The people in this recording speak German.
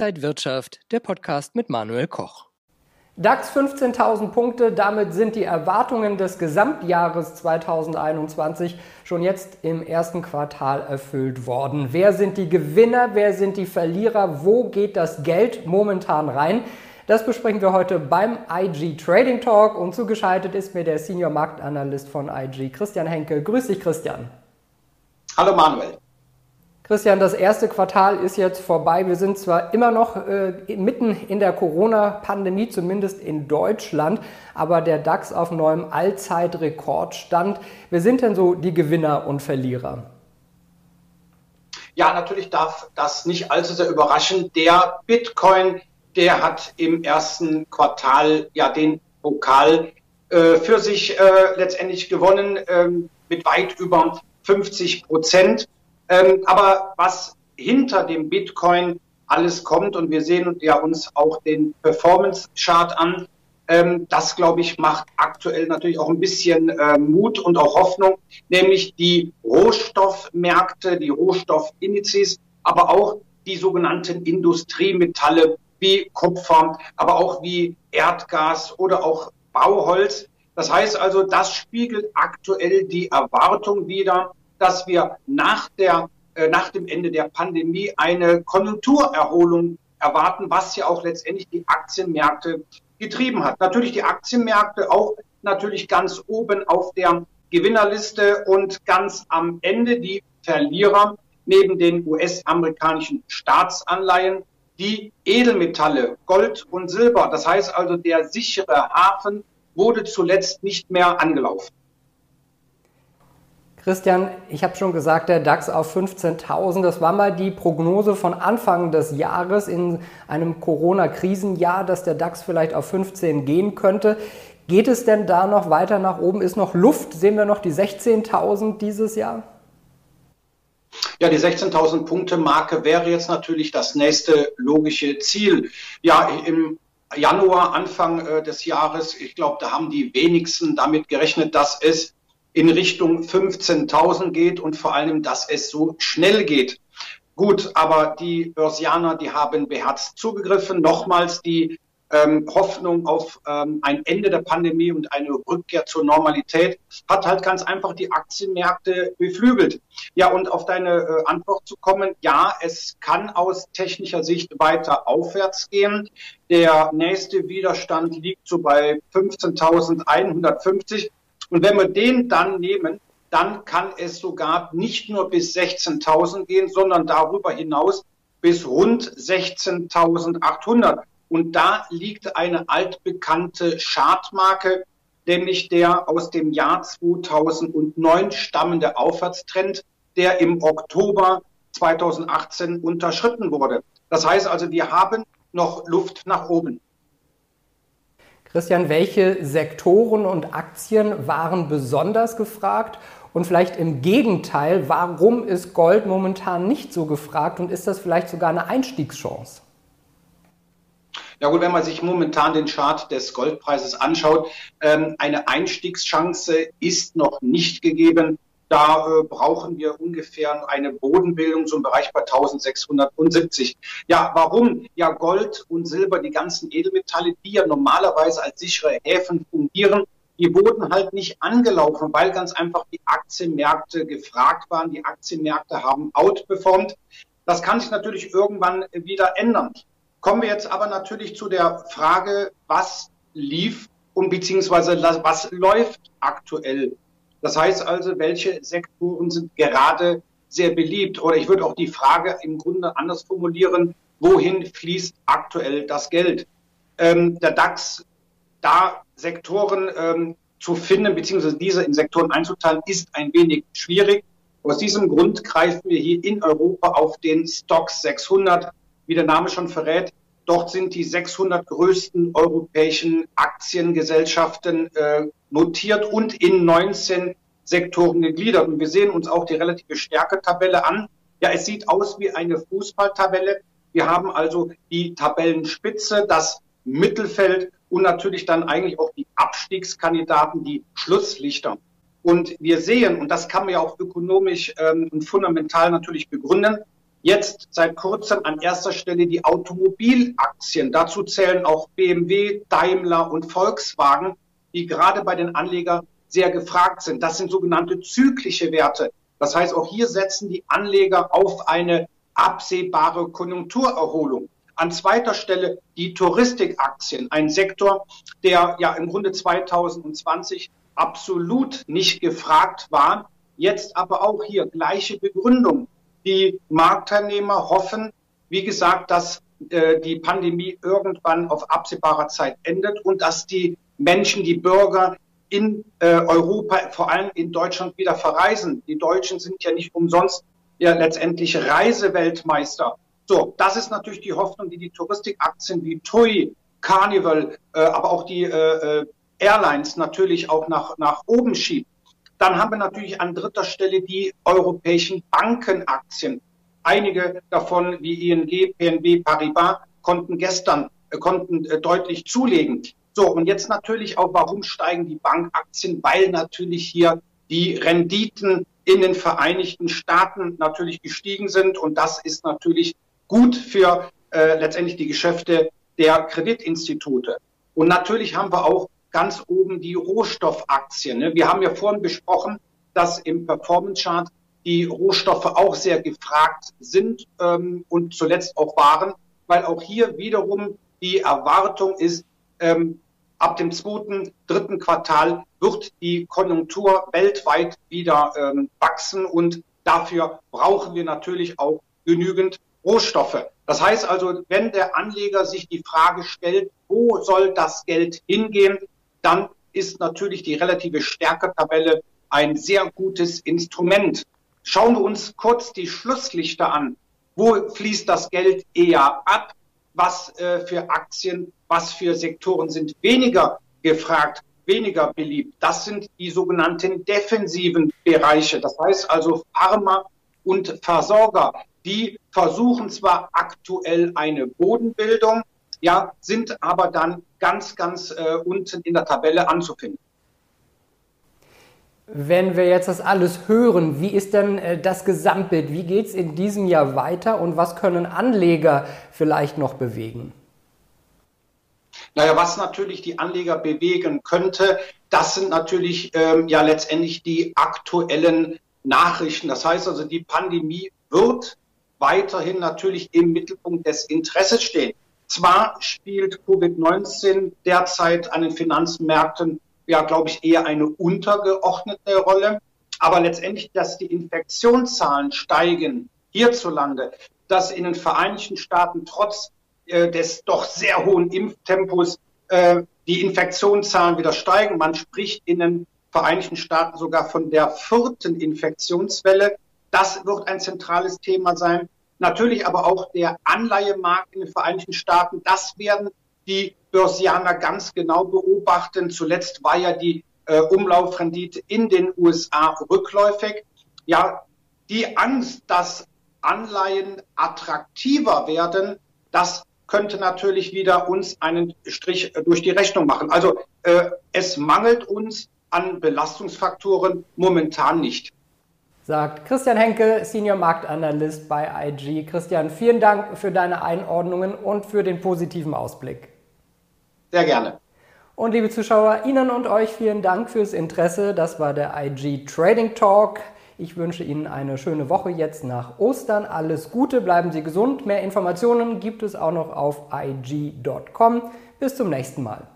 Inside Wirtschaft, der Podcast mit Manuel Koch. DAX 15.000 Punkte, damit sind die Erwartungen des Gesamtjahres 2021 schon jetzt im ersten Quartal erfüllt worden. Wer sind die Gewinner, wer sind die Verlierer, wo geht das Geld momentan rein? Das besprechen wir heute beim IG Trading Talk und zugeschaltet ist mir der Senior Marktanalyst von IG, Christian Henke. Grüß dich, Christian. Hallo Manuel. Christian, das erste Quartal ist jetzt vorbei. Wir sind zwar immer noch äh, mitten in der Corona-Pandemie, zumindest in Deutschland, aber der DAX auf neuem Allzeitrekordstand. Wer sind denn so die Gewinner und Verlierer? Ja, natürlich darf das nicht allzu sehr überraschen. Der Bitcoin, der hat im ersten Quartal ja den Pokal äh, für sich äh, letztendlich gewonnen ähm, mit weit über 50 Prozent. Ähm, aber was hinter dem Bitcoin alles kommt und wir sehen ja uns auch den Performance Chart an, ähm, das glaube ich macht aktuell natürlich auch ein bisschen äh, Mut und auch Hoffnung, nämlich die Rohstoffmärkte, die Rohstoffindizes, aber auch die sogenannten Industriemetalle wie Kupfer, aber auch wie Erdgas oder auch Bauholz. Das heißt also, das spiegelt aktuell die Erwartung wider, dass wir nach, der, äh, nach dem Ende der Pandemie eine Konjunkturerholung erwarten, was ja auch letztendlich die Aktienmärkte getrieben hat. Natürlich die Aktienmärkte auch natürlich ganz oben auf der Gewinnerliste und ganz am Ende die Verlierer neben den US-amerikanischen Staatsanleihen, die Edelmetalle, Gold und Silber. Das heißt also, der sichere Hafen wurde zuletzt nicht mehr angelaufen. Christian, ich habe schon gesagt, der DAX auf 15.000, das war mal die Prognose von Anfang des Jahres in einem Corona-Krisenjahr, dass der DAX vielleicht auf 15 gehen könnte. Geht es denn da noch weiter nach oben? Ist noch Luft? Sehen wir noch die 16.000 dieses Jahr? Ja, die 16.000 Punkte Marke wäre jetzt natürlich das nächste logische Ziel. Ja, im Januar, Anfang äh, des Jahres, ich glaube, da haben die wenigsten damit gerechnet, dass es in Richtung 15.000 geht und vor allem, dass es so schnell geht. Gut, aber die Börsianer, die haben beherzt zugegriffen. Nochmals die ähm, Hoffnung auf ähm, ein Ende der Pandemie und eine Rückkehr zur Normalität hat halt ganz einfach die Aktienmärkte beflügelt. Ja, und auf deine äh, Antwort zu kommen, ja, es kann aus technischer Sicht weiter aufwärts gehen. Der nächste Widerstand liegt so bei 15.150. Und wenn wir den dann nehmen, dann kann es sogar nicht nur bis 16.000 gehen, sondern darüber hinaus bis rund 16.800. Und da liegt eine altbekannte Chartmarke, nämlich der aus dem Jahr 2009 stammende Aufwärtstrend, der im Oktober 2018 unterschritten wurde. Das heißt also, wir haben noch Luft nach oben. Christian, welche Sektoren und Aktien waren besonders gefragt? Und vielleicht im Gegenteil, warum ist Gold momentan nicht so gefragt und ist das vielleicht sogar eine Einstiegschance? Ja gut, wenn man sich momentan den Chart des Goldpreises anschaut, ähm, eine Einstiegschance ist noch nicht gegeben. Da äh, brauchen wir ungefähr eine Bodenbildung, im Bereich bei 1670. Ja, warum? Ja, Gold und Silber, die ganzen Edelmetalle, die ja normalerweise als sichere Häfen fungieren, die wurden halt nicht angelaufen, weil ganz einfach die Aktienmärkte gefragt waren. Die Aktienmärkte haben outperformt. Das kann sich natürlich irgendwann wieder ändern. Kommen wir jetzt aber natürlich zu der Frage, was lief und beziehungsweise was läuft aktuell das heißt also, welche Sektoren sind gerade sehr beliebt? Oder ich würde auch die Frage im Grunde anders formulieren, wohin fließt aktuell das Geld? Ähm, der DAX, da Sektoren ähm, zu finden, beziehungsweise diese in Sektoren einzuteilen, ist ein wenig schwierig. Aus diesem Grund greifen wir hier in Europa auf den Stocks 600, wie der Name schon verrät. Dort sind die 600 größten europäischen Aktiengesellschaften äh, notiert und in 19 Sektoren gegliedert. Und wir sehen uns auch die relative Stärketabelle an. Ja, es sieht aus wie eine Fußballtabelle. Wir haben also die Tabellenspitze, das Mittelfeld und natürlich dann eigentlich auch die Abstiegskandidaten, die Schlusslichter. Und wir sehen, und das kann man ja auch ökonomisch ähm, und fundamental natürlich begründen, Jetzt seit kurzem an erster Stelle die Automobilaktien. Dazu zählen auch BMW, Daimler und Volkswagen, die gerade bei den Anlegern sehr gefragt sind. Das sind sogenannte zyklische Werte. Das heißt, auch hier setzen die Anleger auf eine absehbare Konjunkturerholung. An zweiter Stelle die Touristikaktien, ein Sektor, der ja im Grunde 2020 absolut nicht gefragt war. Jetzt aber auch hier gleiche Begründung. Die Marktteilnehmer hoffen, wie gesagt, dass äh, die Pandemie irgendwann auf absehbarer Zeit endet und dass die Menschen, die Bürger in äh, Europa, vor allem in Deutschland wieder verreisen. Die Deutschen sind ja nicht umsonst ja letztendlich Reiseweltmeister. So, das ist natürlich die Hoffnung, die die Touristikaktien wie TUI, Carnival, äh, aber auch die äh, äh, Airlines natürlich auch nach, nach oben schiebt. Dann haben wir natürlich an dritter Stelle die europäischen Bankenaktien. Einige davon wie ING, PNB, Paribas konnten gestern äh, konnten äh, deutlich zulegen. So, und jetzt natürlich auch, warum steigen die Bankaktien? Weil natürlich hier die Renditen in den Vereinigten Staaten natürlich gestiegen sind. Und das ist natürlich gut für äh, letztendlich die Geschäfte der Kreditinstitute. Und natürlich haben wir auch ganz oben die Rohstoffaktien. Ne? Wir haben ja vorhin besprochen, dass im Performance Chart die Rohstoffe auch sehr gefragt sind ähm, und zuletzt auch waren, weil auch hier wiederum die Erwartung ist, ähm, ab dem zweiten, dritten Quartal wird die Konjunktur weltweit wieder ähm, wachsen und dafür brauchen wir natürlich auch genügend Rohstoffe. Das heißt also, wenn der Anleger sich die Frage stellt, wo soll das Geld hingehen, dann ist natürlich die relative Stärketabelle ein sehr gutes Instrument. Schauen wir uns kurz die Schlusslichter an. Wo fließt das Geld eher ab? Was äh, für Aktien, was für Sektoren sind weniger gefragt, weniger beliebt? Das sind die sogenannten defensiven Bereiche. Das heißt also Pharma und Versorger. Die versuchen zwar aktuell eine Bodenbildung, ja, sind aber dann ganz, ganz äh, unten in der Tabelle anzufinden. Wenn wir jetzt das alles hören, wie ist denn äh, das Gesamtbild? Wie geht es in diesem Jahr weiter und was können Anleger vielleicht noch bewegen? Naja, was natürlich die Anleger bewegen könnte, das sind natürlich ähm, ja letztendlich die aktuellen Nachrichten. Das heißt also, die Pandemie wird weiterhin natürlich im Mittelpunkt des Interesses stehen. Zwar spielt Covid-19 derzeit an den Finanzmärkten, ja, glaube ich, eher eine untergeordnete Rolle. Aber letztendlich, dass die Infektionszahlen steigen hierzulande, dass in den Vereinigten Staaten trotz äh, des doch sehr hohen Impftempos äh, die Infektionszahlen wieder steigen. Man spricht in den Vereinigten Staaten sogar von der vierten Infektionswelle. Das wird ein zentrales Thema sein. Natürlich aber auch der Anleihemarkt in den Vereinigten Staaten. Das werden die Börsianer ganz genau beobachten. Zuletzt war ja die äh, Umlaufrendite in den USA rückläufig. Ja, die Angst, dass Anleihen attraktiver werden, das könnte natürlich wieder uns einen Strich durch die Rechnung machen. Also äh, es mangelt uns an Belastungsfaktoren momentan nicht sagt Christian Henke, Senior Marktanalyst bei IG. Christian, vielen Dank für deine Einordnungen und für den positiven Ausblick. Sehr gerne. Und liebe Zuschauer, Ihnen und euch vielen Dank fürs Interesse. Das war der IG Trading Talk. Ich wünsche Ihnen eine schöne Woche jetzt nach Ostern. Alles Gute, bleiben Sie gesund. Mehr Informationen gibt es auch noch auf IG.com. Bis zum nächsten Mal.